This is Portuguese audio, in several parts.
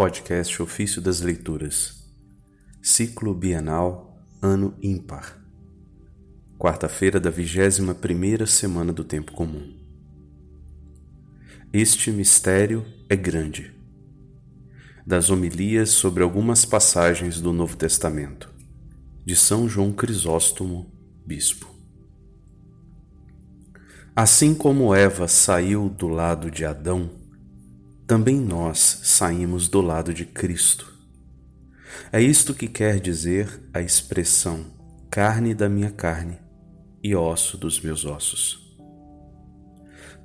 Podcast Ofício das Leituras, Ciclo Bienal, Ano Ímpar, quarta-feira da vigésima primeira semana do Tempo Comum. Este mistério é grande. Das homilias sobre algumas passagens do Novo Testamento, de São João Crisóstomo, Bispo. Assim como Eva saiu do lado de Adão, também nós saímos do lado de Cristo. É isto que quer dizer a expressão carne da minha carne e osso dos meus ossos.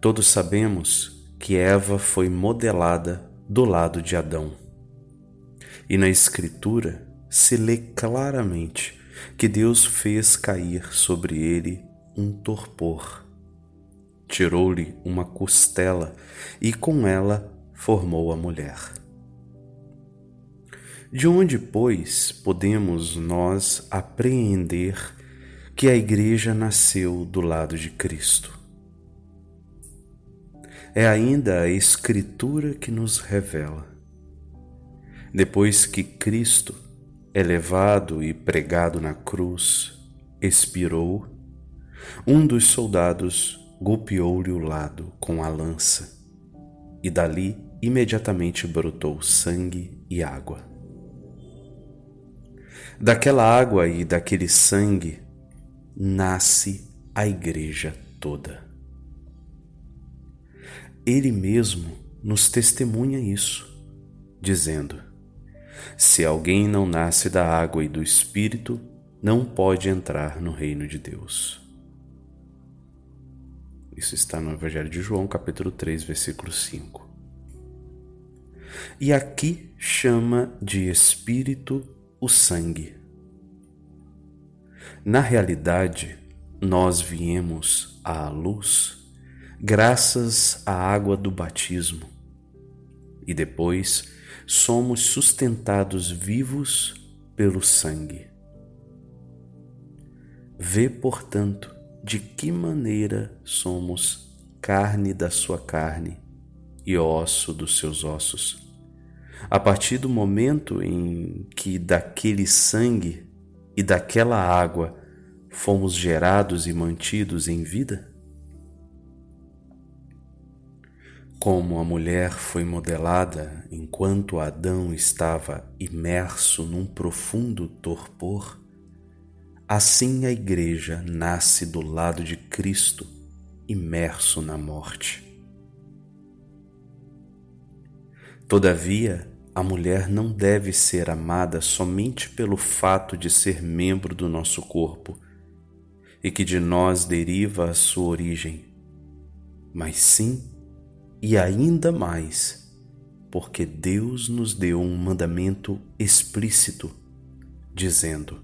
Todos sabemos que Eva foi modelada do lado de Adão. E na Escritura se lê claramente que Deus fez cair sobre ele um torpor. Tirou-lhe uma costela e com ela formou a mulher. De onde, pois, podemos nós apreender que a Igreja nasceu do lado de Cristo? É ainda a Escritura que nos revela. Depois que Cristo, elevado e pregado na cruz, expirou, um dos soldados golpeou-lhe o lado com a lança, e dali imediatamente brotou sangue e água. Daquela água e daquele sangue nasce a Igreja toda. Ele mesmo nos testemunha isso, dizendo: Se alguém não nasce da água e do Espírito, não pode entrar no reino de Deus. Isso está no Evangelho de João, capítulo 3, versículo 5 e aqui chama de espírito o sangue. Na realidade, nós viemos à luz graças à água do batismo e depois somos sustentados vivos pelo sangue. Vê, portanto, de que maneira somos carne da sua carne e osso dos seus ossos a partir do momento em que daquele sangue e daquela água fomos gerados e mantidos em vida? Como a mulher foi modelada enquanto Adão estava imerso num profundo torpor, assim a Igreja nasce do lado de Cristo, imerso na morte. Todavia, a mulher não deve ser amada somente pelo fato de ser membro do nosso corpo e que de nós deriva a sua origem, mas sim e ainda mais porque Deus nos deu um mandamento explícito, dizendo: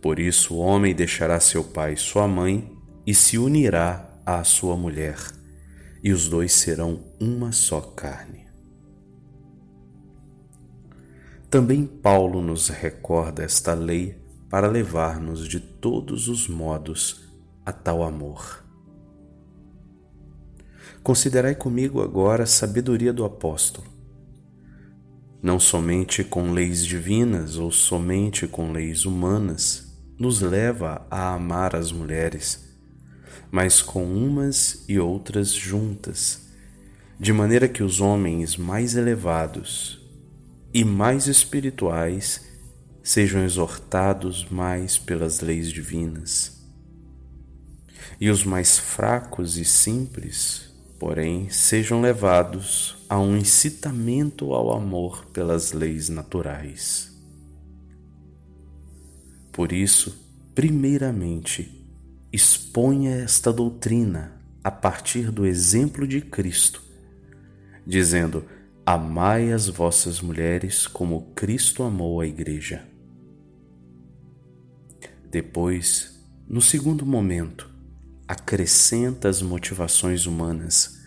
Por isso o homem deixará seu pai e sua mãe e se unirá à sua mulher, e os dois serão uma só carne. Também Paulo nos recorda esta lei para levar-nos de todos os modos a tal amor. Considerai comigo agora a sabedoria do apóstolo. Não somente com leis divinas ou somente com leis humanas nos leva a amar as mulheres, mas com umas e outras juntas, de maneira que os homens mais elevados e mais espirituais sejam exortados mais pelas leis divinas. E os mais fracos e simples, porém, sejam levados a um incitamento ao amor pelas leis naturais. Por isso, primeiramente, exponha esta doutrina a partir do exemplo de Cristo, dizendo: Amai as vossas mulheres como Cristo amou a Igreja. Depois, no segundo momento, acrescenta as motivações humanas.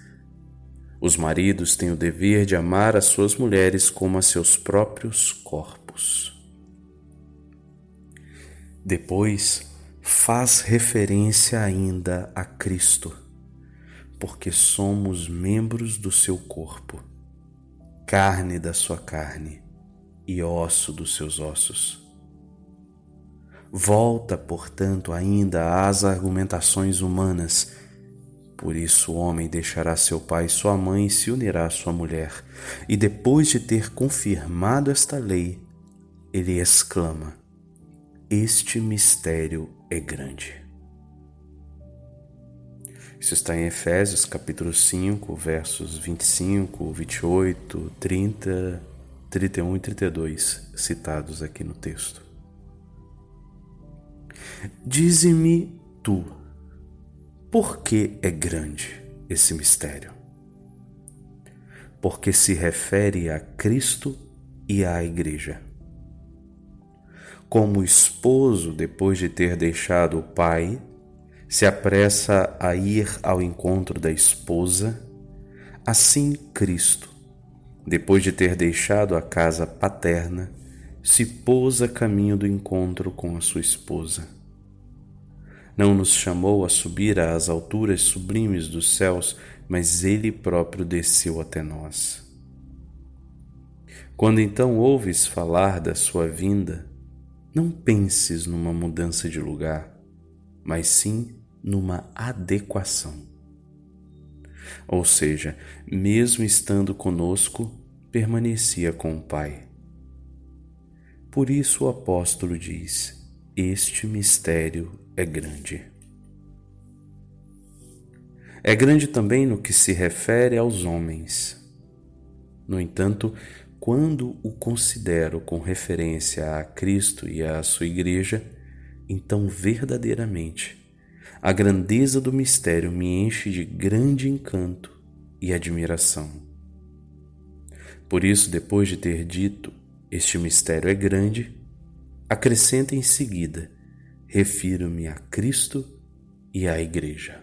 Os maridos têm o dever de amar as suas mulheres como a seus próprios corpos. Depois, faz referência ainda a Cristo, porque somos membros do seu corpo carne da sua carne e osso dos seus ossos. Volta, portanto, ainda às argumentações humanas. Por isso o homem deixará seu pai e sua mãe e se unirá à sua mulher. E depois de ter confirmado esta lei, ele exclama: Este mistério é grande. Isso está em Efésios capítulo 5, versos 25, 28, 30, 31 e 32, citados aqui no texto. Dize-me tu, por que é grande esse mistério? Porque se refere a Cristo e à Igreja. Como esposo, depois de ter deixado o pai, se apressa a ir ao encontro da esposa, assim Cristo, depois de ter deixado a casa paterna, se pôs a caminho do encontro com a sua esposa. Não nos chamou a subir às alturas sublimes dos céus, mas Ele próprio desceu até nós. Quando então ouves falar da sua vinda, não penses numa mudança de lugar, mas sim numa adequação. Ou seja, mesmo estando conosco, permanecia com o Pai. Por isso o apóstolo diz: Este mistério é grande. É grande também no que se refere aos homens. No entanto, quando o considero com referência a Cristo e à sua Igreja, então verdadeiramente a grandeza do mistério me enche de grande encanto e admiração. Por isso, depois de ter dito este mistério é grande, acrescenta em seguida: refiro-me a Cristo e à Igreja.